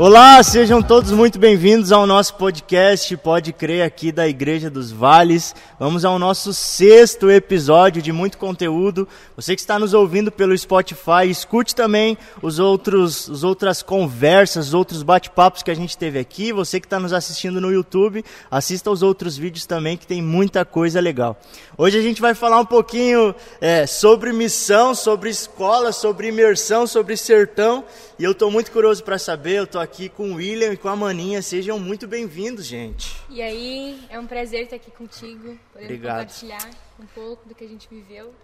Olá, sejam todos muito bem-vindos ao nosso podcast Pode Crer aqui da Igreja dos Vales. Vamos ao nosso sexto episódio de muito conteúdo. Você que está nos ouvindo pelo Spotify, escute também os outros, as outras conversas, os outros bate-papos que a gente teve aqui. Você que está nos assistindo no YouTube, assista os outros vídeos também que tem muita coisa legal. Hoje a gente vai falar um pouquinho é, sobre missão, sobre escola, sobre imersão, sobre sertão. E eu estou muito curioso para saber, eu estou aqui com o William e com a Maninha. Sejam muito bem-vindos, gente. E aí, é um prazer estar aqui contigo, podendo Obrigado. compartilhar um pouco do que a gente viveu.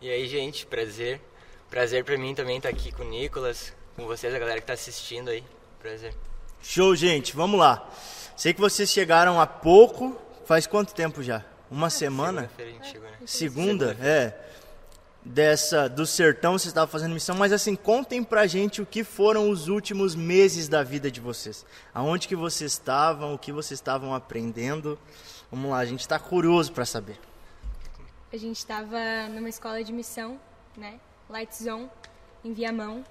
E aí, gente, prazer. Prazer pra mim também estar aqui com o Nicolas, com vocês, a galera que tá assistindo aí. Prazer. Show, gente, vamos lá. Sei que vocês chegaram há pouco, faz quanto tempo já? Uma semana? Segunda-feira a gente chegou, né? Segunda, é. Dessa do sertão você estava fazendo missão, mas assim, contem pra gente o que foram os últimos meses da vida de vocês. Aonde que vocês estavam, o que vocês estavam aprendendo. Vamos lá, a gente está curioso para saber. A gente estava numa escola de missão, né? Light Zone, em Viamão.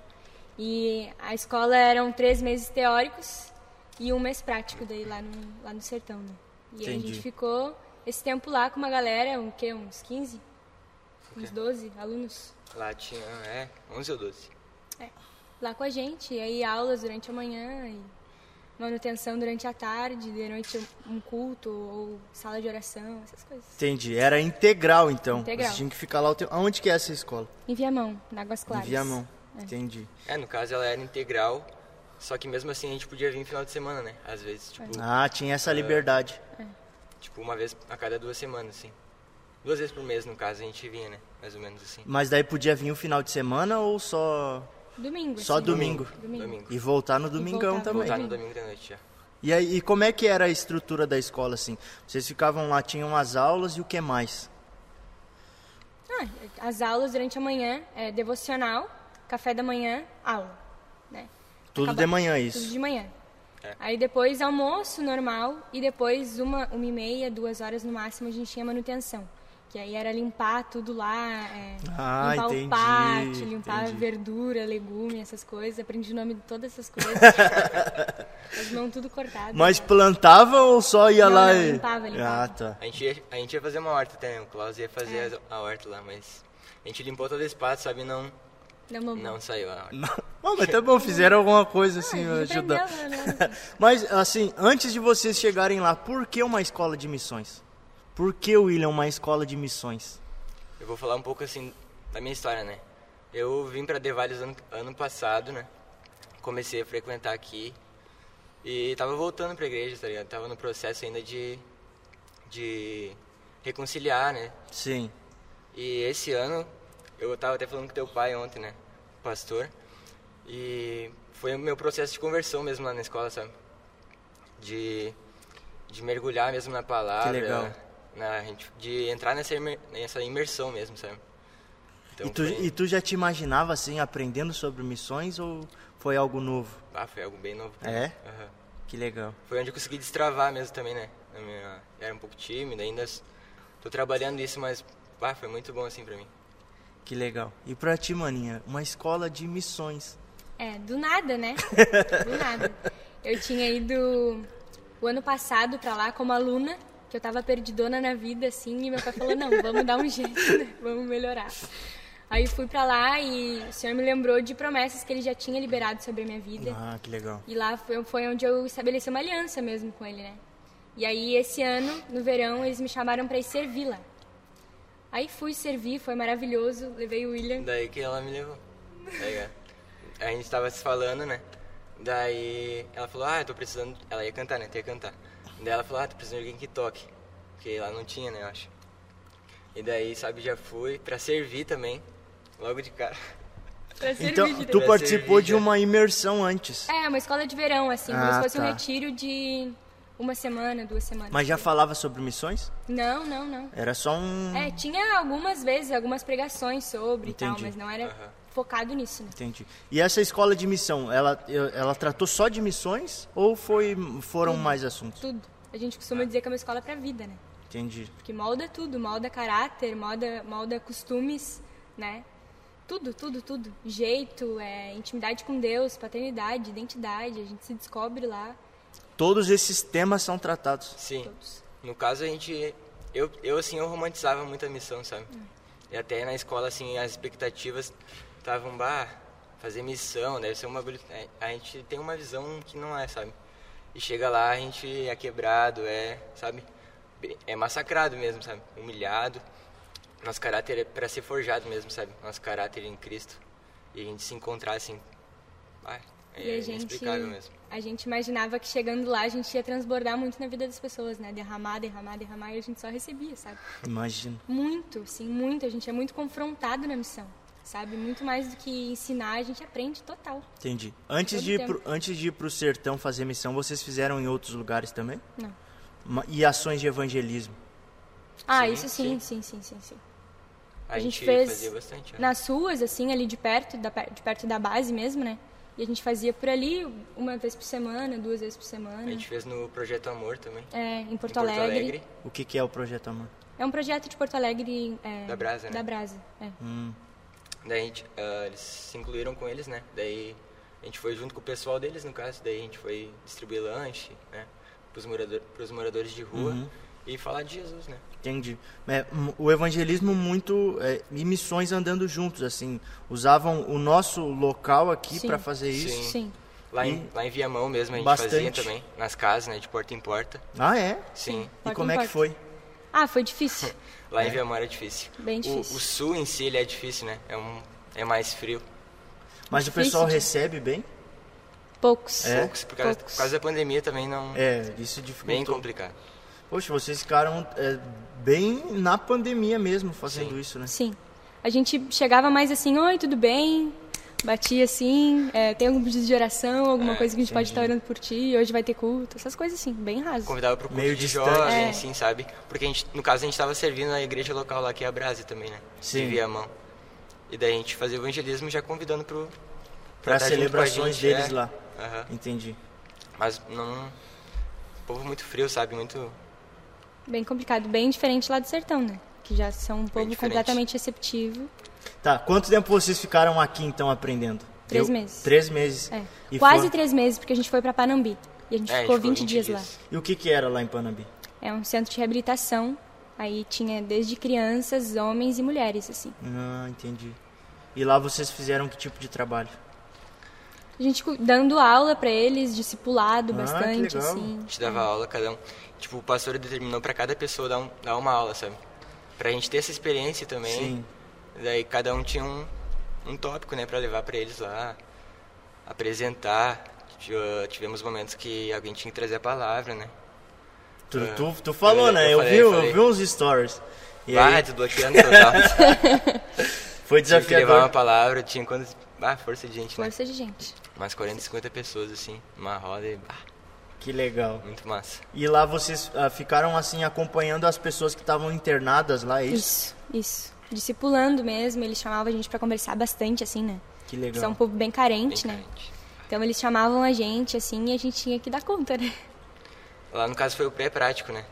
E a escola eram três meses teóricos e um mês prático daí lá no, lá no sertão, né? E aí a gente ficou esse tempo lá com uma galera, um quê? Uns 15? Uns 12 alunos Lá tinha, é, 11 ou 12. lá com a gente. E aí aulas durante a manhã e manutenção durante a tarde, de noite um culto ou sala de oração, essas coisas. Entendi. Era integral então. Integral. Você tinha que ficar lá o tempo. Aonde que é essa escola? Em Viamão, na Águas Claras. Em Viamão. Entendi. É, no caso ela era integral, só que mesmo assim a gente podia vir no final de semana, né? Às vezes, tipo, Ah, tinha essa liberdade. tipo uma vez a cada duas semanas, assim. Duas vezes por mês, no caso, a gente vinha, né? Mais ou menos assim. Mas daí podia vir o final de semana ou só Domingo. Só assim. domingo. Domingo. Domingo. e voltar no domingão voltar. também? Voltar no domingo da noite já. E aí, e como é que era a estrutura da escola assim? Vocês ficavam lá, tinham as aulas e o que mais? Ah, as aulas durante a manhã, é devocional, café da manhã, aula. Né? Tudo Acaba- de manhã Tudo isso. de manhã. É. Aí depois almoço normal e depois uma, uma e meia, duas horas no máximo a gente tinha manutenção. Que aí era limpar tudo lá, é, Ah, limpar entendi, o pátio, limpar entendi. verdura, legume, essas coisas. Aprendi o nome de todas essas coisas. As mãos tudo cortadas. Mas plantava ou só ia Não, lá não, e limpava, limpava. Ah, tá. A gente, ia, a gente ia fazer uma horta né? O Klaus ia fazer a, a horta lá, mas a gente limpou todo o espaço, sabe? Não, Não, não, não saiu a horta. Não, mas tá bom, fizeram alguma coisa assim, Ah, ajudar. aprendeu, né? Mas assim, antes de vocês chegarem lá, por que uma escola de missões? Por que, William, uma escola de missões? Eu vou falar um pouco assim da minha história, né? Eu vim pra Devales ano, ano passado, né? Comecei a frequentar aqui e tava voltando pra igreja, tá ligado? Tava no processo ainda de de reconciliar, né? Sim. E esse ano eu tava até falando com teu pai ontem, né? O pastor. E foi o meu processo de conversão mesmo lá na escola, sabe? De de mergulhar mesmo na palavra, legal. Na gente de entrar nessa imer- nessa imersão mesmo, sabe? Então e, tu, foi, e tu já te imaginava assim, aprendendo sobre missões ou foi algo novo? ah, foi algo bem novo. pra É? Aham. Que legal. Foi onde eu consegui destravar mesmo também, né? Na minha- era um pouco tímido, ainda tô trabalhando isso, mas ah, foi muito bom assim pra mim. Que legal. E pra ti, maninha, uma escola de missões. É, do nada, né? Do nada. Eu tinha ido o ano passado pra lá como aluna, que eu tava perdidona na vida, assim, e meu pai falou, não, vamos dar um jeito, né? Vamos melhorar. Aí fui pra lá e o senhor me lembrou de promessas que ele já tinha liberado sobre a minha vida. Ah, que legal. E lá foi, foi onde eu estabeleci uma aliança mesmo com ele, né? E aí, esse ano, no verão, eles me chamaram pra ir servir lá. Aí fui servir, foi maravilhoso, levei o William. Daí que ela me levou. Tá ligado? A gente tava se falando, né? Daí ela falou, ah, eu tô precisando. Ela ia cantar, né? Tu ia cantar. Daí ela falou, ah, tô precisando de alguém que toque. Porque lá não tinha, né, eu acho. E daí, sabe, já fui pra servir também. Logo de cara. Pra servir Então, direito. tu Pra participou servir, de uma imersão antes. É, uma escola de verão, assim, como Ah, se fosse tá. um retiro de uma semana, duas semanas. Mas já falava sobre missões? Não, não, não. Era só um. É, tinha algumas vezes, algumas pregações sobre e tal, mas não era Aham. focado nisso, né? Entendi. E essa escola de missão, ela, ela tratou só de missões ou foi, foram mais assuntos? Tudo. A gente costuma dizer que é uma escola pra vida, né? Entendi. Porque molda tudo, molda caráter, molda, molda costumes, né? Tudo, tudo, tudo. Jeito, é, intimidade com Deus, paternidade, identidade. A gente se descobre lá. Todos esses temas são tratados. Sim. Todos. No caso, a gente. Eu, eu assim, eu romantizava muito a missão, sabe? E até na escola, assim, as expectativas estavam, bah, fazer missão, deve ser um bagulho. é, A gente tem uma visão que não é, sabe? E chega lá, a gente é quebrado, é, sabe? É massacrado mesmo, sabe? Humilhado. Nosso caráter é pra ser forjado mesmo, sabe? Nosso caráter em Cristo. E a gente se encontrar assim. Ah, é e a gente, inexplicável mesmo. a gente imaginava que chegando lá a gente ia transbordar muito na vida das pessoas, né? Derramar, derramar, derramar e a gente só recebia, sabe? Imagino. Muito, sim, muito. A gente é muito confrontado na missão, sabe? Muito mais do que ensinar, a gente aprende total. Entendi. Antes Todo de, ir pro, antes de ir pro sertão fazer missão, vocês fizeram em outros lugares também? Não. E ações de evangelismo? Ah, Sim, isso sim, sim, sim, sim, sim. A, A gente gente, fez fazia bastante. né? Nas ruas, assim, ali de perto, da, de perto da base mesmo, né? E a gente fazia por ali uma vez por semana, duas vezes por A semana. gente fez no Projeto Amor também. É, em Porto, em Alegre. O que, que é o Projeto Amor? É um projeto de Porto Alegre. é, Da Brasa, né? Da Brasa, é. Hum, Daí a gente, ah, eles se incluíram com eles, né? Daí a gente foi junto com o pessoal deles, no caso. Daí a gente foi distribuir lanche, né? Pros, morador, pros moradores de rua Uhum. e falar de Jesus, né? entendi. É, o evangelismo muito é, e missões andando juntos, assim. Usavam o nosso local aqui Sim. para fazer isso. Sim. Sim. Lá, E em, lá em Viamão mesmo a gente bastante. fazia também, nas casas, né? De porta em porta. Ah, é? Sim. E Porta como é que foi? Ah, foi difícil. Lá em Viamão era difícil. Bem O, difícil. o sul em si ele é difícil, né? É, um, é mais frio. Mas o Difícil pessoal de- recebe bem? Poucos. É? Poucos, por causa, Poucos. por causa da pandemia também não. É, isso dificultou. bem complicado. Poxa, vocês ficaram é, bem na pandemia mesmo fazendo Sim. isso, né? Sim. A gente chegava mais assim, oi, tudo bem? Batia assim, é, tem algum pedido de oração, alguma É, coisa que a gente pode estar orando por ti, hoje vai ter culto, essas coisas assim, bem raso. Convidava pro culto Meio de jovem, É. assim, sabe? Porque a gente, no caso a gente estava servindo na igreja local lá, que é a Brasa também, né? Sim. De Viamão. E daí a gente fazia evangelismo já convidando pro... Para estar junto com a celebrações gente, deles é. lá. Aham. Entendi. Mas não... Povo muito frio, sabe? Muito... Bem complicado, bem diferente lá do sertão, né? Que já são um povo completamente receptivo. Tá, quanto tempo vocês ficaram aqui então aprendendo? Três Eu- meses. Três meses. É. E Quase foi- três meses, porque a gente foi pra Panambi. E a gente É, a gente ficou ficou 20, dias, lá. E o que que era lá em Panambi? É um centro de reabilitação. Aí tinha desde crianças, homens e mulheres, assim. Ah, entendi. E lá vocês fizeram que tipo de trabalho? A gente dando aula pra eles, discipulado Ah, que bastante, legal. assim. A gente dava aula, cada um... Tipo, o pastor determinou pra cada pessoa dar, um, dar uma aula, sabe? Pra gente ter essa experiência também. Sim. Daí cada um tinha um, um tópico, né, pra levar pra eles lá, apresentar. Tive- Tivemos momentos que alguém tinha que trazer a palavra, né? Tu, É. tu, tu falou, Eu- né? eu Eu, falei, vi, eu eu falei. vi uns stories. E Ah, aí, desbloqueando total. foi Tinha que levar uma desafiador. palavra, tinha quantas... Ah, força de gente, né? Força de gente. Umas 40, 50 pessoas, assim, numa roda e... Ah, Que legal. muito massa. E lá vocês ah, ficaram assim acompanhando as pessoas que estavam internadas lá, é isso? Isso, isso. Discipulando mesmo, eles chamavam a gente pra conversar bastante, assim, né? Que Eles legal. são um povo bem carente, Bem né? carente. Então eles chamavam a gente, assim, e a gente tinha que dar conta, né? Lá no caso foi o pré-prático, né?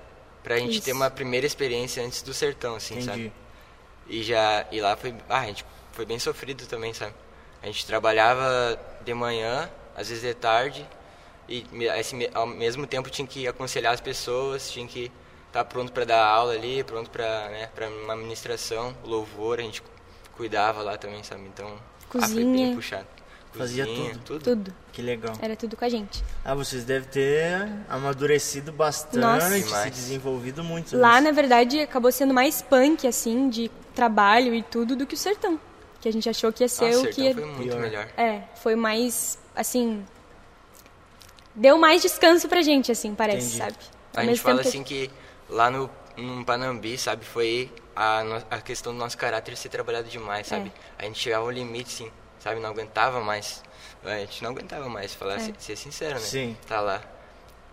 Pra gente Isso. ter uma primeira experiência antes do sertão, assim, Entendi. sabe? E já e lá foi, ah, a gente foi bem sofrido também, sabe? A gente trabalhava de manhã, às vezes de tarde, e esse ao mesmo tempo tinha que aconselhar as pessoas, tinha que estar pronto para dar aula ali, pronto para, né, para uma ministração, louvor, a gente cuidava lá também, sabe? Então, ah, foi Cozinha. bem puxado. Fazia Cozinha, tudo. Tudo. Que legal. Era tudo com a gente. Ah, vocês devem ter amadurecido bastante, Nossa. se Demais. desenvolvido muito. Lá, nisso. na verdade, acabou sendo mais punk, assim, de trabalho e tudo, do que o sertão. Que a gente achou que ia ser Nossa, o o que foi muito Pior. melhor. É, foi mais, assim... Deu mais descanso pra gente, assim, parece, Entendi. sabe? A Ao gente mesmo fala assim que lá no, no Panambi, sabe, foi a, a questão do nosso caráter ser trabalhado demais, sabe? É. A gente chegava ao limite, sim, sabe? Não aguentava mais. A gente não aguentava mais, falar, É. ser, ser sincero, né? Sim. Tá lá,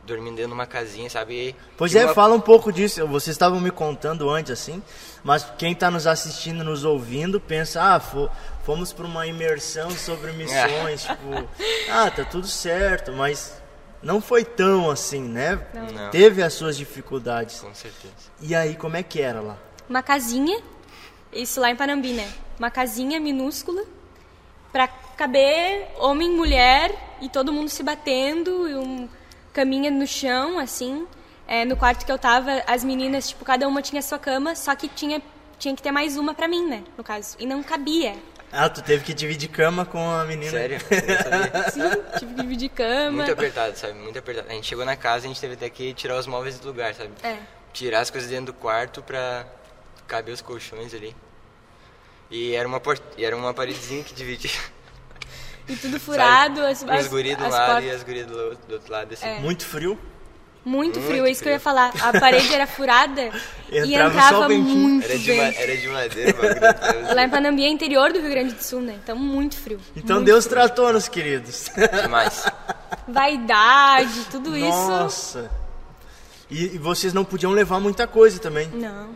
dormindo dentro de uma casinha, sabe? Pois é, uma- fala um pouco disso. Vocês estavam me contando antes, assim, mas quem está nos assistindo, nos ouvindo, pensa, ah, fo- fomos para uma imersão sobre missões, tipo, ah, tá tudo certo, mas não foi tão assim, né? Não. Teve as suas dificuldades. Com certeza. E aí, como é que era lá? Uma casinha, isso lá em Panambi, né? uma casinha minúscula para caber homem, mulher e todo mundo se batendo e um caminha no chão assim. É, no quarto que eu tava, as meninas, tipo, cada uma tinha sua cama, só que tinha tinha que ter mais uma para mim, né, no caso. E não cabia. Ah, tu teve que dividir cama com a menina. Sério? Eu não sabia. Sim, tive que dividir cama. Muito apertado, sabe? Muito apertado. A gente chegou na casa, a gente teve até que tirar os móveis do lugar, sabe? É. Tirar as coisas dentro do quarto pra caber os colchões ali. E era uma, port... e era uma paredezinha que dividia. E tudo furado, as, Os as, guris de um as lado portas- e as gurias do, do outro lado, assim. É. Muito frio. Muito frio, Muito é isso que eu ia frio. falar. A parede era furada e Entrava muito Era de, era de madeira. Lá em Panambi é interior do Rio Grande do Sul, né? Então muito frio. Então Muito Deus tratou nos queridos. Demais. Vaidade, tudo isso. Nossa. E, e vocês não podiam levar muita coisa também. Não.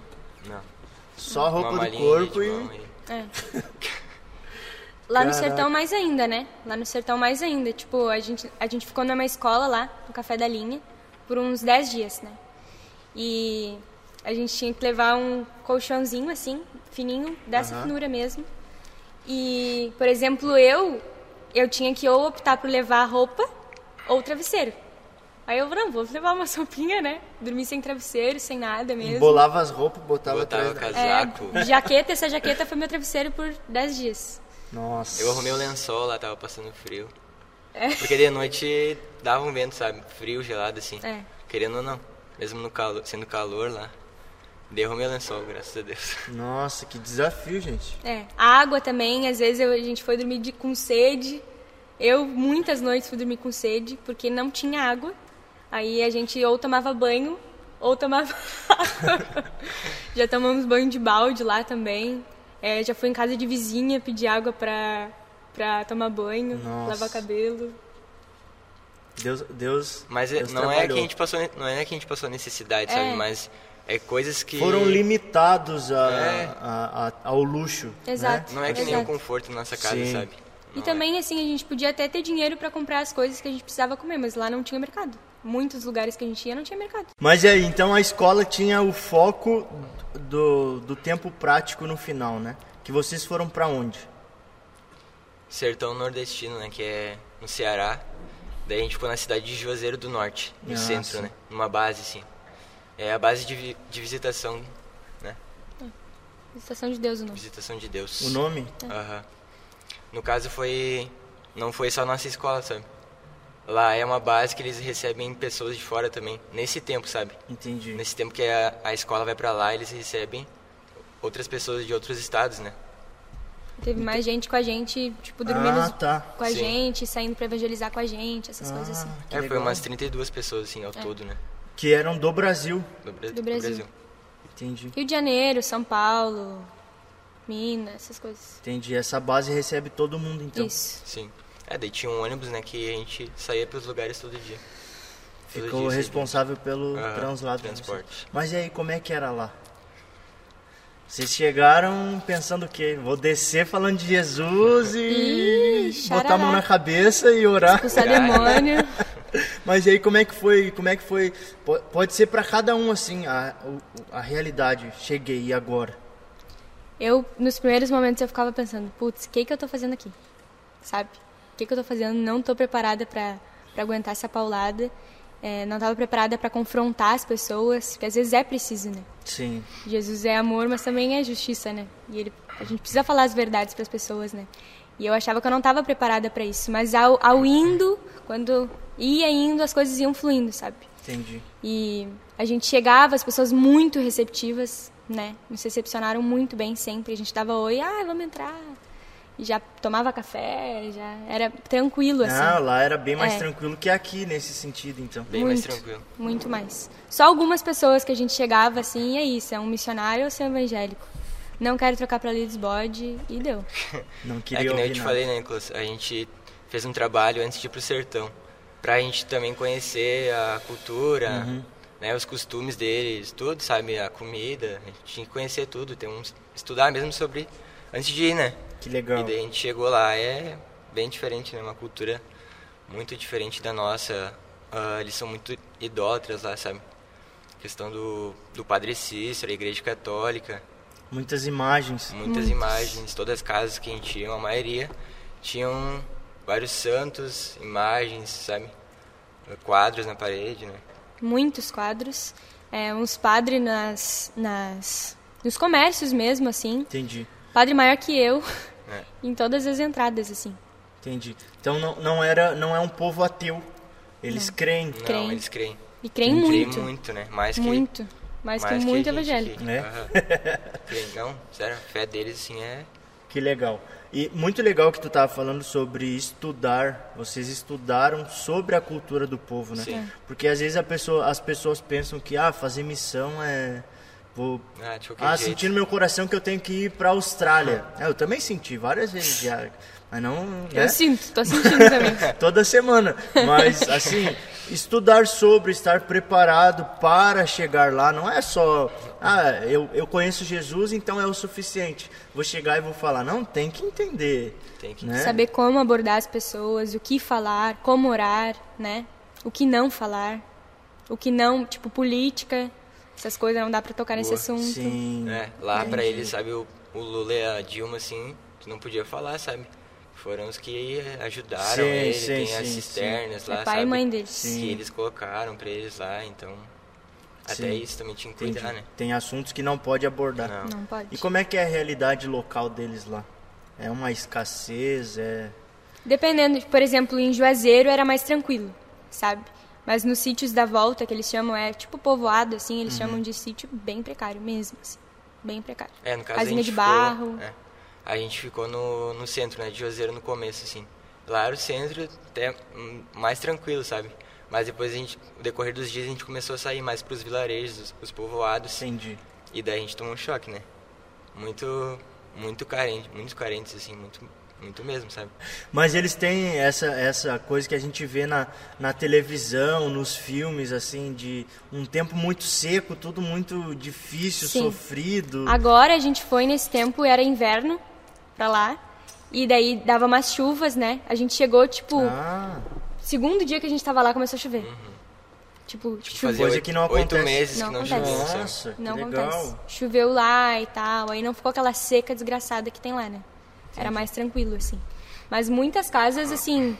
Não. Só a roupa Uma do corpo e. e... É. Lá no Caraca. sertão mais ainda, né? Lá no sertão mais ainda. Tipo, a gente, a gente ficou numa escola lá, no Café da Linha, por uns 10 dias, né? E a gente tinha que levar um colchãozinho assim, fininho, dessa Aham. finura mesmo. E, por exemplo, eu, eu tinha que ou optar por levar roupa ou travesseiro. Aí eu, não, vou levar uma sopinha, né? Dormir sem travesseiro, sem nada mesmo. Embolava as roupas, botava, Botava atrás. da- casaco. É, jaqueta, essa jaqueta foi meu travesseiro por 10 dias. Nossa. Eu arrumei o lençol lá, tava passando frio. É. Porque de noite dava um vento, sabe? Frio, gelado, assim. É. Querendo ou não. Mesmo no calor, sendo calor lá. Arrumei o lençol, graças a Deus. Nossa, que desafio, gente. É, a água também, às vezes eu- a gente foi dormir de- com sede. Eu, muitas noites, fui dormir com sede, porque não tinha água. Aí a gente ou tomava banho, ou tomava água. já tomamos banho de balde lá também. É, já fui em casa de vizinha pedir água pra, pra tomar banho, Nossa. lavar cabelo. Deus, Deus, Mas é- Deus não é, que trabalhou. a gente passou, não é que a gente passou necessidade, É. sabe? Mas é coisas que. Foram limitados a, É. a- a- ao luxo. Exato. Não é que nem Exato. conforto na nossa casa, Sim. sabe? E Não é. também, assim, a gente podia até ter dinheiro pra comprar as coisas que a gente precisava comer, mas lá não tinha mercado. Muitos lugares que a gente ia não tinha mercado. Mas e aí, então a escola tinha o foco do, do tempo prático no final, né? Que vocês foram pra onde? Sertão nordestino, né? Que é no Ceará. Daí a gente ficou na cidade de Juazeiro do Norte, no Ah, centro, né? Numa base, assim. É a base de, de visitação, né? Estação de Deus o nome. Visitação de Deus. O nome? Aham. No caso foi. Não foi só nossa escola, sabe? Lá é uma base que eles recebem pessoas de fora também. Nesse tempo, sabe? Entendi. Nesse tempo que a, a escola vai pra lá, eles recebem outras pessoas de outros estados, né? Teve mais gente com a gente, tipo, dormindo Ah, tá. com a Sim. gente, saindo pra evangelizar com a gente, essas coisas assim. Ah, É, foi umas 32 pessoas, assim, ao todo, né? Que eram do Brasil. Do, Bra- Do Brasil. Entendi. Rio de Janeiro, São Paulo, Minas, essas coisas. Entendi. Essa base recebe todo mundo, então. Isso. Sim. É, daí tinha um ônibus, né, que a gente saía pros lugares todo dia. Todo Ficou dia, responsável pelo Aham, translado. transporte. Mas e aí, como é que era lá? Vocês chegaram pensando o quê? Vou descer falando de Jesus e Ih, botar a mão na cabeça e orar. Expulsar demônio. Mas aí, como é que foi? Como é que foi? Po- Pode ser pra cada um assim a, a realidade. Cheguei e agora. Eu, nos primeiros momentos, eu ficava pensando, putz, o que que eu tô fazendo aqui? Sabe? O que que eu tô fazendo? Não tô preparada pra, pra aguentar essa paulada. É, não tava preparada pra confrontar as pessoas, porque às vezes é preciso, né? Sim. Jesus é amor, mas também é justiça, né? E ele, a gente precisa falar as verdades para as pessoas, né? E eu achava que eu não estava preparada para isso, mas ao, ao indo, quando ia indo, as coisas iam fluindo, sabe? Entendi. E a gente chegava, as pessoas muito receptivas, né? Nos recepcionaram muito bem sempre. A gente dava oi, ah, vamos entrar. Já tomava café, já era tranquilo, assim. Ah, lá era bem mais É. tranquilo que aqui nesse sentido, então. Bem mais Muito. tranquilo. Muito mais. Só algumas pessoas que a gente chegava assim, e é isso, é um missionário ou seu evangélico. Não quero trocar pra Leeds Bode e deu. Não É queria que nem eu te nada. falei, né, Nicolas? A gente fez um trabalho antes de ir pro sertão. Pra gente também conhecer a cultura, Uhum. né, os costumes deles, tudo, sabe? A comida. A gente tinha que conhecer tudo, ter um, estudar mesmo sobre. Antes de ir, né? Que legal. E daí a gente chegou lá, é bem diferente, né? Uma cultura muito diferente da nossa. Ah, eles são muito idólatras lá, sabe? Questão do, do Padre Cícero, a Igreja Católica. Muitas imagens. Muitas Muitos. imagens, todas as casas que a gente ia, a maioria, tinham vários santos, imagens, sabe? Quadros na parede, né? Muitos quadros. É, uns padres nas, nas, nos comércios mesmo, assim. Entendi, Padre maior que eu, É. em todas as entradas, assim. entendi. Então não, não, era, não é um povo ateu. Eles creem. Não, Creem. eles creem. E creem Creem muito. muito, né? Mais que Muito. Mais, que mais muito a gente evangélico. aqui. É? Aham. Creem. Não, sério, a fé deles, assim, é... Que legal. E muito legal que tu tava falando sobre estudar. Vocês estudaram sobre a cultura do povo, né? Sim. Porque às vezes a pessoa, as pessoas pensam que ah, fazer missão é vou Ah, ah, jeito. senti no meu coração que eu tenho que ir pra Austrália. É, eu também senti várias vezes já, mas não, Eu né? sinto, tô sentindo também. toda semana. Mas, assim, estudar sobre, estar preparado para chegar lá, não é só, ah, eu, eu conheço Jesus, então é o suficiente. Vou chegar e vou falar. Não, tem que entender. Tem que... Né? Saber como abordar as pessoas, o que falar, como orar, né? O que não falar. O que não, tipo, política. Essas coisas não dá pra tocar nesse Boa. assunto. Sim. É, lá pra eles, sabe, o, o Lula e a Dilma, assim, tu não podia falar, sabe? Foram os que ajudaram Sim, ele, sim, tem sim, as sim. cisternas lá, É pai sabe? e mãe deles. Sim. Que eles colocaram pra eles lá, então... Até Sim. isso também tinha que Entendi. cuidar, né? Tem assuntos que não pode abordar. Não. Não pode. E como é que é a realidade local deles lá? É uma escassez, é... Dependendo, por exemplo, em Juazeiro era mais tranquilo, sabe? Mas nos sítios da volta, que eles chamam, é tipo povoado, assim, eles chamam de sítio bem precário mesmo, assim. Bem precário. É, no caso Casinha a gente de barro. Ficou, é, a gente ficou no, no centro, né, de Juazeiro no começo, assim. Lá era o centro até hum, mais tranquilo, sabe? Mas depois a gente, no decorrer dos dias, a gente começou a sair mais pros vilarejos, os, os povoados. Entendi. E daí a gente tomou um choque, né? Muito, muito carente, muito carentes, assim, muito, muito mesmo, sabe? Mas eles têm essa, essa coisa que a gente vê na, na televisão, nos filmes, assim, de um tempo muito seco, tudo muito difícil, Sim. sofrido. Agora a gente foi nesse tempo, era inverno pra lá. E daí dava umas chuvas, né? A gente chegou, tipo, Ah, segundo dia que a gente tava lá começou a chover. Tipo, choveu. Fazia coisa oito, que não oito acontece. meses Não que não acontece. choveu, nossa, que Não legal. acontece. Choveu lá e tal, aí não ficou aquela seca desgraçada que tem lá, né? Era mais tranquilo, assim. Mas muitas casas, assim,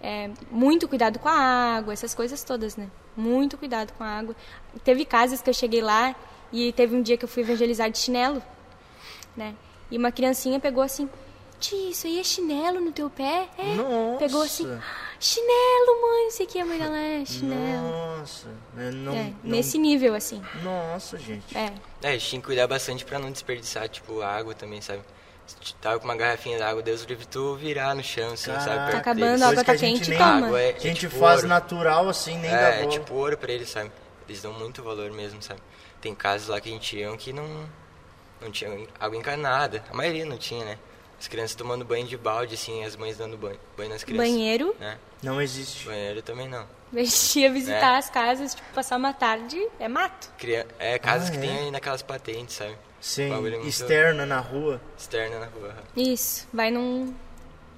é, muito cuidado com a água, essas coisas todas, né? Muito cuidado com a água. Teve casas que eu cheguei lá e teve um dia que eu fui evangelizar de chinelo, né? E uma criancinha pegou assim, tia, isso aí é chinelo no teu pé? É. Nossa. Pegou assim, chinelo, mãe, não sei o que, a mãe dela é chinelo. Nossa, né, não, É, não- nesse nível, assim. Nossa, gente. É. É, a gente tinha que cuidar bastante pra não desperdiçar, tipo, a água também, sabe? Se tu tava com uma garrafinha d'água, Deus livre tu virar no chão, assim, Caraca. sabe? Tá acabando, a água tá quente, nem- toma. É, A gente tipo faz ouro. natural assim, nem dá É, é bola. tipo ouro pra eles, sabe? Eles dão muito valor mesmo, sabe? Tem casos lá que a gente ia que não, não tinha água encanada. A maioria não tinha, né? As crianças tomando banho de balde, assim, as mães dando banho, banho nas crianças. Banheiro, Né? Não existe. Banheiro também não. a gente ia visitar É. as casas, tipo, passar uma tarde, é mato. Cria... É, casas Ah, que é? tem aí naquelas patentes, sabe? Sim, externa na rua. Externa na rua. Isso, vai num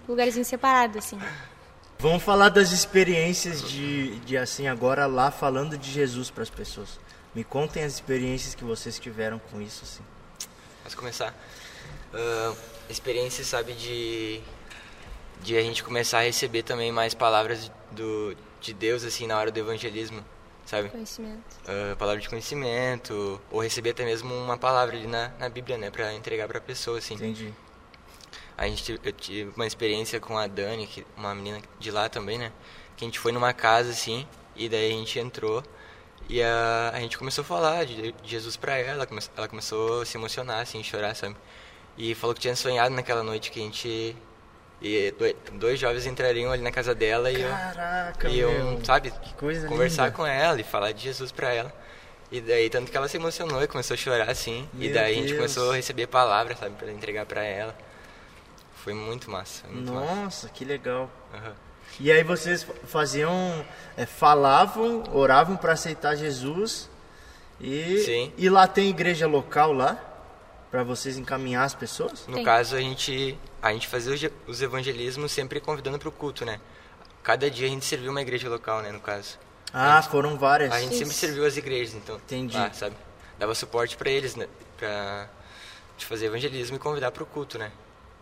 lugarzinho separado, assim. Vamos falar das experiências de, de assim agora lá falando de Jesus para as pessoas. Me contem as experiências que vocês tiveram com isso assim. Posso começar? Ah, experiência, sabe, de, de a gente começar a receber também mais palavras do, de Deus, assim, na hora do evangelismo, sabe? Conhecimento. Ah, palavra de conhecimento, ou receber até mesmo uma palavra ali na, na Bíblia, né, pra entregar pra pessoa, assim. Entendi. A gente, eu tive uma experiência com a Dani, que, uma menina de lá também, né? Que a gente foi numa casa, assim, e daí a gente entrou e a, a gente começou a falar de, de Jesus pra ela. Ela, come, ela começou a se emocionar, assim, chorar, sabe? E falou que tinha sonhado naquela noite que a gente... E dois, jovens entrariam ali na casa dela e eu, Caraca, e eu meu. sabe, conversar linda. com ela e falar de Jesus pra ela. E daí, tanto que ela se emocionou e começou a chorar, assim. e Meu daí a gente Deus. começou a receber palavras, sabe, pra entregar pra ela. Foi muito massa, foi muito massa. Nossa, que legal. Aham. E aí vocês faziam, é, falavam, oravam para aceitar Jesus e Sim. e lá tem igreja local lá para vocês encaminhar as pessoas? No Tem. caso, a gente, a gente fazia os ge- os evangelismos sempre convidando pro culto, né? Cada dia a gente serviu uma igreja local, né, no caso. Ah, foram várias. A gente sempre Isso. serviu as igrejas, então. Entendi. Lá, sabe? Dava suporte pra eles, né? Pra, de fazer evangelismo e convidar pro culto, né?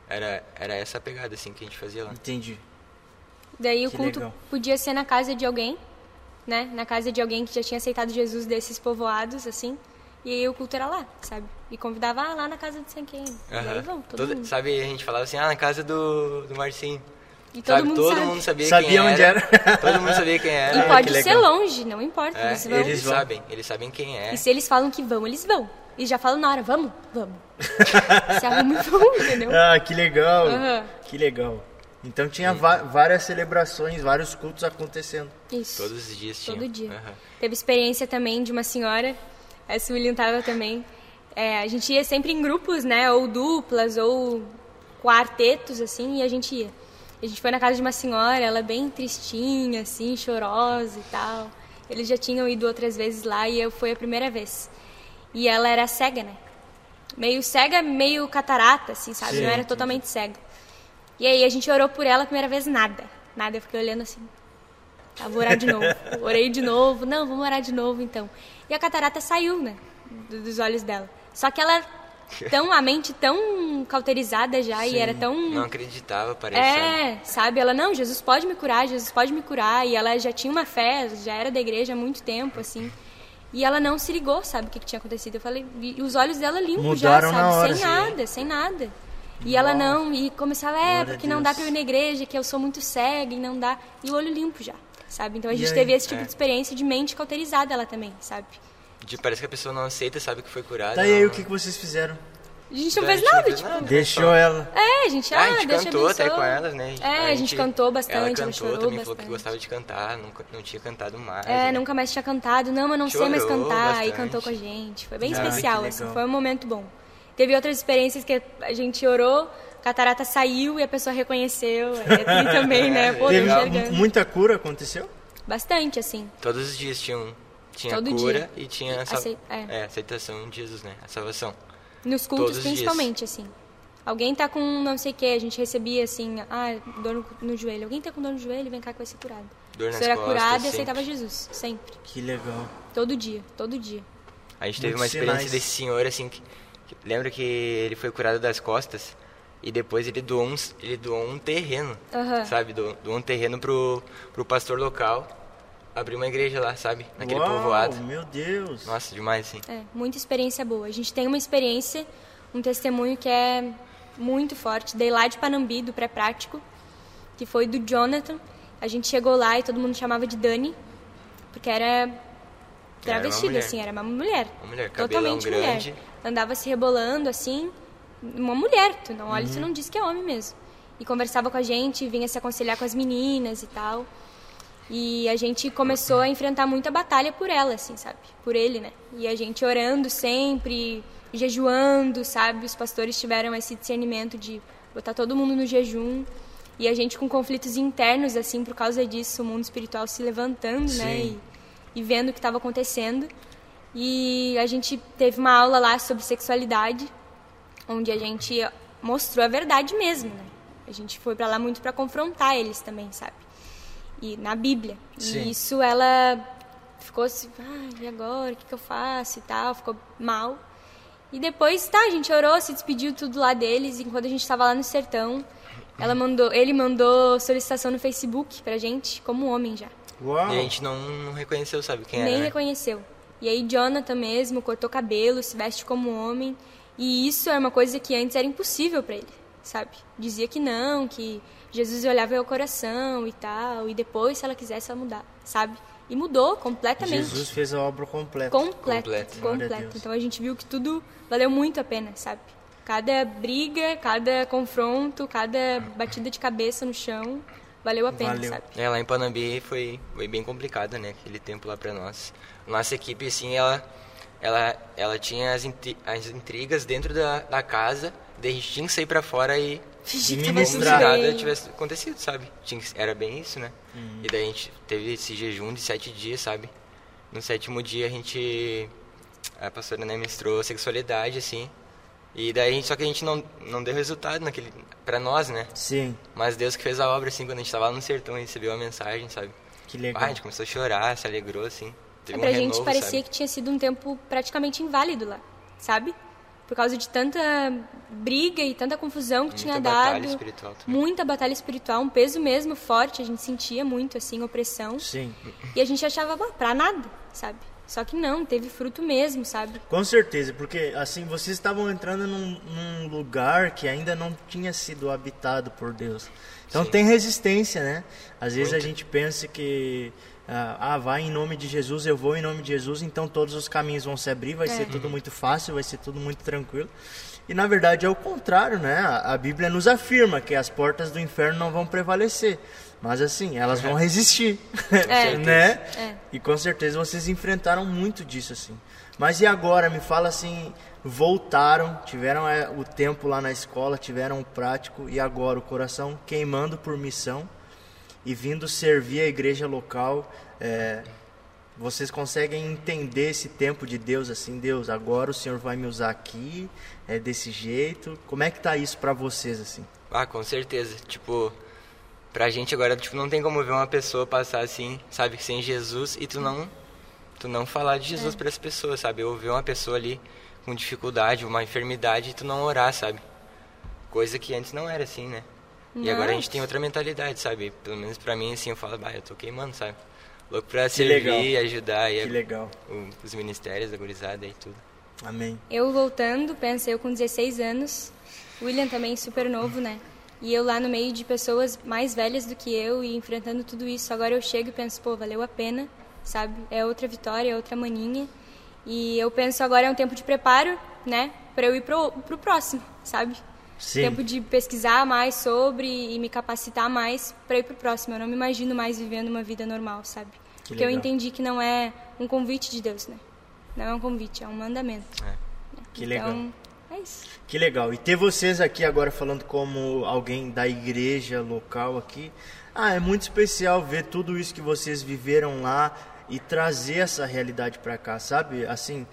Era, era essa a pegada, assim, que a gente fazia lá. Entendi. Daí o Que culto legal. podia ser na casa de alguém, né? Na casa de alguém que já tinha aceitado Jesus desses povoados, assim. E aí o culto era lá, sabe? E convidava ah, lá na casa de San quem. E aí vão, todo Toda- mundo. Sabe, a gente falava assim, ah, na casa do, do Marcinho. E todo sabe, mundo todo sabe. mundo sabia, Sabia quem onde era. era. Todo mundo sabia quem era. E Ah, pode que ser legal. longe, não importa. É, eles vão. eles sabem, eles sabem quem é. E se eles falam que vão, eles vão. E já falam na hora, vamos, vamos. se arrumam e vão, entendeu? Ah, que legal. Aham. Que legal. Então tinha várias celebrações, vários cultos acontecendo. Isso. Todos os dias tinha. Todo dia. Aham. Teve experiência também de uma senhora, essa William tava também. É, a gente ia sempre em grupos, né? Ou duplas, ou quartetos, assim, e a gente ia. A gente foi na casa de uma senhora, ela bem tristinha, assim, chorosa e tal. Eles já tinham ido outras vezes lá e eu fui a primeira vez. E ela era cega, né? Meio cega, meio catarata, assim, sabe? Sim, Não era totalmente cega. E aí a gente orou por ela a primeira vez, nada. Nada, eu fiquei olhando assim. Ah, vou orar de novo. Orei de novo. Não, vamos orar de novo então. E a catarata saiu, né? do- Dos olhos dela. Só que ela tão a mente tão cauterizada já e era tão Não acreditava, parece. sabe? é, sabe? Ela, não, Jesus pode me curar, Jesus pode me curar. E ela já tinha uma fé, já era da igreja há muito tempo, assim. E ela não se ligou, sabe, o que, que tinha acontecido. Eu falei, e os olhos dela limpos já, sabe? hora, sem sim. nada, sem nada. E ela não, e começava, é, Glória porque não dá pra eu ir na igreja, que eu sou muito cega e não dá. E o olho limpo já, sabe? Então a E gente aí? teve esse tipo É. de experiência de mente cauterizada ela também, sabe? De- parece que a pessoa não aceita, sabe que foi curada. Tá e aí, não- o que, que vocês fizeram? A gente não A fez gente não nada, fez tipo. nada. Deixou ela. É, a gente, Ah, ah, a gente Deus te cantou até com elas, né? É, a gente cantou bastante, Ela ela cantou chorou também, falou que bastante. gostava de cantar, nunca, não tinha cantado mais. É, né? nunca mais tinha cantado. Não, mas não sei mais Chorou cantar. E bastante. cantou com a gente. Foi bem Ah, especial, assim. Foi um momento bom. Teve outras experiências que a gente orou, catarata saiu e a pessoa reconheceu. É tri também, né? Pô, Teve enxergando. muita cura aconteceu? Bastante, assim. Todos os dias tinham, tinha Todo cura dia. e tinha a sal- Acei- é. é, aceitação de Jesus, né? A salvação. Nos cultos, Todos principalmente, assim. Alguém tá com não sei o que, a gente recebia assim, ah, dor no, no joelho. Alguém tá com dor no joelho, vem cá que vai ser curado. Dor nas Você era costas, curado e aceitava Jesus, sempre. Que legal. Todo dia, todo dia. A gente teve Muitos uma experiência sinais. desse senhor, assim, que, que- lembra que ele foi curado das costas e depois ele doou um, ele doou um terreno, Aham. sabe? Doou, doou um terreno pro, pro pastor local abrir uma igreja lá, sabe? Naquele Uau, povoado. meu Deus. Nossa, demais, assim. É, muita experiência boa. A gente tem uma experiência, um testemunho que é muito forte, dei lá de Panambi, do pré-prático, que foi do Jonathan. A gente chegou lá e todo mundo chamava de Dani, porque era travestida, assim, era uma mulher. Uma mulher, cabelão totalmente grande. mulher. Andava se rebolando, assim, uma mulher. Tu não olha, tu não diz que é homem mesmo. E conversava com a gente, vinha se aconselhar com as meninas e tal. E a gente começou a enfrentar muita batalha por ela, assim, sabe? Por ele, né? E a gente orando sempre, jejuando, sabe? Os pastores tiveram esse discernimento de botar todo mundo no jejum. E a gente com conflitos internos, assim, por causa disso, o mundo espiritual se levantando, né? Sim. E, e vendo o que estava acontecendo. E a gente teve uma aula lá sobre sexualidade, onde a gente mostrou a verdade mesmo, né? A gente foi pra lá muito pra confrontar eles também, sabe? E na Bíblia. Sim. E isso ela ficou assim, ah, e agora? O que, que eu faço e tal? Ficou mal. E depois, tá, a gente orou, se despediu tudo lá deles. Enquanto a gente estava lá no sertão, ela mandou, ele mandou solicitação no Facebook pra gente, como homem já. Uau. E a gente não, não reconheceu, sabe quem Nem era, né? reconheceu. E aí Jonathan mesmo cortou cabelo, se veste como homem. E isso é uma coisa que antes era impossível para ele, sabe? Dizia que não, que Jesus olhava o coração e tal. E depois, se ela quisesse, ela mudar, sabe? E mudou completamente. Jesus fez a obra completa. Completo, Completo. Glória a completo. Deus. Então a gente viu que tudo valeu muito a pena, sabe? Cada briga, cada confronto, cada batida de cabeça no chão, valeu a pena, Valeu. sabe? É, lá em Panambi foi, foi bem complicado, né? Aquele tempo lá pra nós. Nossa equipe, assim, ela, ela, ela tinha as, intri- as intrigas dentro da, da casa, daí a gente tinha que sair pra fora e Fingir que como se nada tivesse acontecido, sabe? Tinha que- era bem isso, né? E daí a gente teve esse jejum de sete dias, sabe? No sétimo dia a gente. A pastora né, ministrou sexualidade, assim. E daí, a gente- só que a gente não, não deu resultado naquele, pra nós, né? Sim, Mas Deus que fez a obra, assim, quando a gente tava lá no sertão e recebeu a mensagem, sabe? que Ah, legal. a gente começou a chorar, se alegrou, assim. Teve É, pra um gente renovo, parecia sabe? que tinha sido um tempo praticamente inválido lá, sabe? por causa de tanta briga e tanta confusão que Muita tinha batalha dado. espiritual também. Muita batalha espiritual, um peso mesmo forte, a gente sentia muito assim, opressão. Sim. E a gente achava, "Bah, pra nada, sabe? Só que não, teve fruto mesmo, sabe? Com certeza, porque assim, vocês estavam entrando num, num lugar que ainda não tinha sido habitado por Deus. Então Sim. tem resistência, né? Às vezes a Muito. gente pensa que ah, ah, vai em nome de Jesus, eu vou em nome de Jesus, então todos os caminhos vão se abrir, vai É. ser tudo muito fácil, vai ser tudo muito tranquilo. E na verdade é o contrário, né? A, a Bíblia nos afirma que as portas do inferno não vão prevalecer. Mas assim, elas vão resistir, É. né? É. E com certeza vocês enfrentaram muito disso assim. Mas e agora? Me fala assim, voltaram, tiveram é, o tempo lá na escola, tiveram o prático e agora o coração queimando por missão e vindo servir a igreja local. é, vocês conseguem entender esse tempo de Deus assim, Deus, agora o Senhor vai me usar aqui, é desse jeito. Como é que tá isso pra vocês assim? Ah, com certeza. Tipo, pra gente agora, tipo, não tem como ver uma pessoa passar assim, sabe, sem Jesus e tu não tu não falar de Jesus pra essa pessoa, sabe? Ou ver uma pessoa ali com dificuldade, uma enfermidade e tu não orar, sabe? Coisa que antes não era assim, né? E agora a gente tem outra mentalidade, sabe? Pelo menos pra mim, assim, eu falo, bah, eu tô queimando, sabe? Louco pra servir, legal. ajudar e Que legal. o- os ministérios, a gurizada e tudo. Amém. Eu voltando, pensa, eu com 16 anos, William também super novo, né? E eu lá no meio de pessoas mais velhas do que eu e enfrentando tudo isso. Agora eu chego e penso, pô, valeu a pena, sabe? É outra vitória, é outra maninha. E eu penso agora é um tempo de preparo, né? Pra eu ir pro, pro próximo, sabe? Sim. Tempo de pesquisar mais sobre e me capacitar mais pra ir pro próximo. Eu não me imagino mais vivendo uma vida normal, sabe? Que Porque eu legal. entendi que não é um convite de Deus, né? Não é um convite, é um mandamento. Que legal. Então, é isso. Que legal. E ter vocês aqui agora falando como alguém da igreja local aqui. Ah, é muito especial ver tudo isso que vocês viveram lá e trazer essa realidade para cá, sabe? Assim,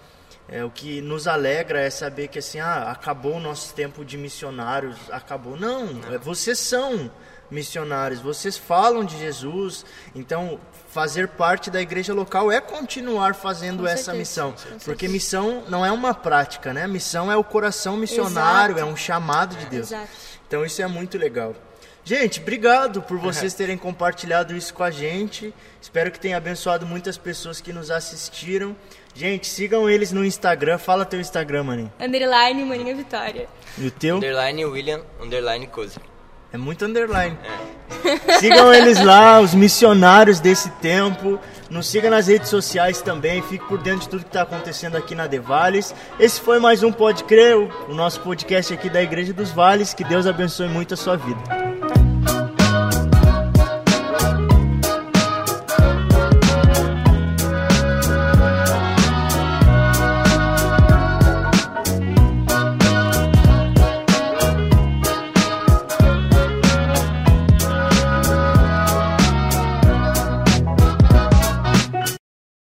é, o que nos alegra é saber que assim, ah, acabou o nosso tempo de missionários, acabou. Não, é, vocês são missionários, vocês falam de Jesus, então fazer parte da igreja local é continuar fazendo Com essa certeza, missão, com certeza. porque missão não é uma prática, né? Missão é o coração missionário, Exato. é um chamado de Deus. Exato. Então isso é muito legal. Gente, obrigado por vocês terem compartilhado isso com a gente. Espero que tenha abençoado muitas pessoas que nos assistiram. Gente, sigam eles no Instagram. Fala teu Instagram, maninho. Underline Maninha Vitória. E o teu? Underline William, underline Cozer. É muito underline. Sigam eles lá, os missionários desse tempo. Nos siga nas redes sociais também. Fique por dentro de tudo que está acontecendo aqui na Devales. Esse foi mais um Pode Crer, o o nosso podcast aqui da Igreja dos Vales. Que Deus abençoe muito a sua vida.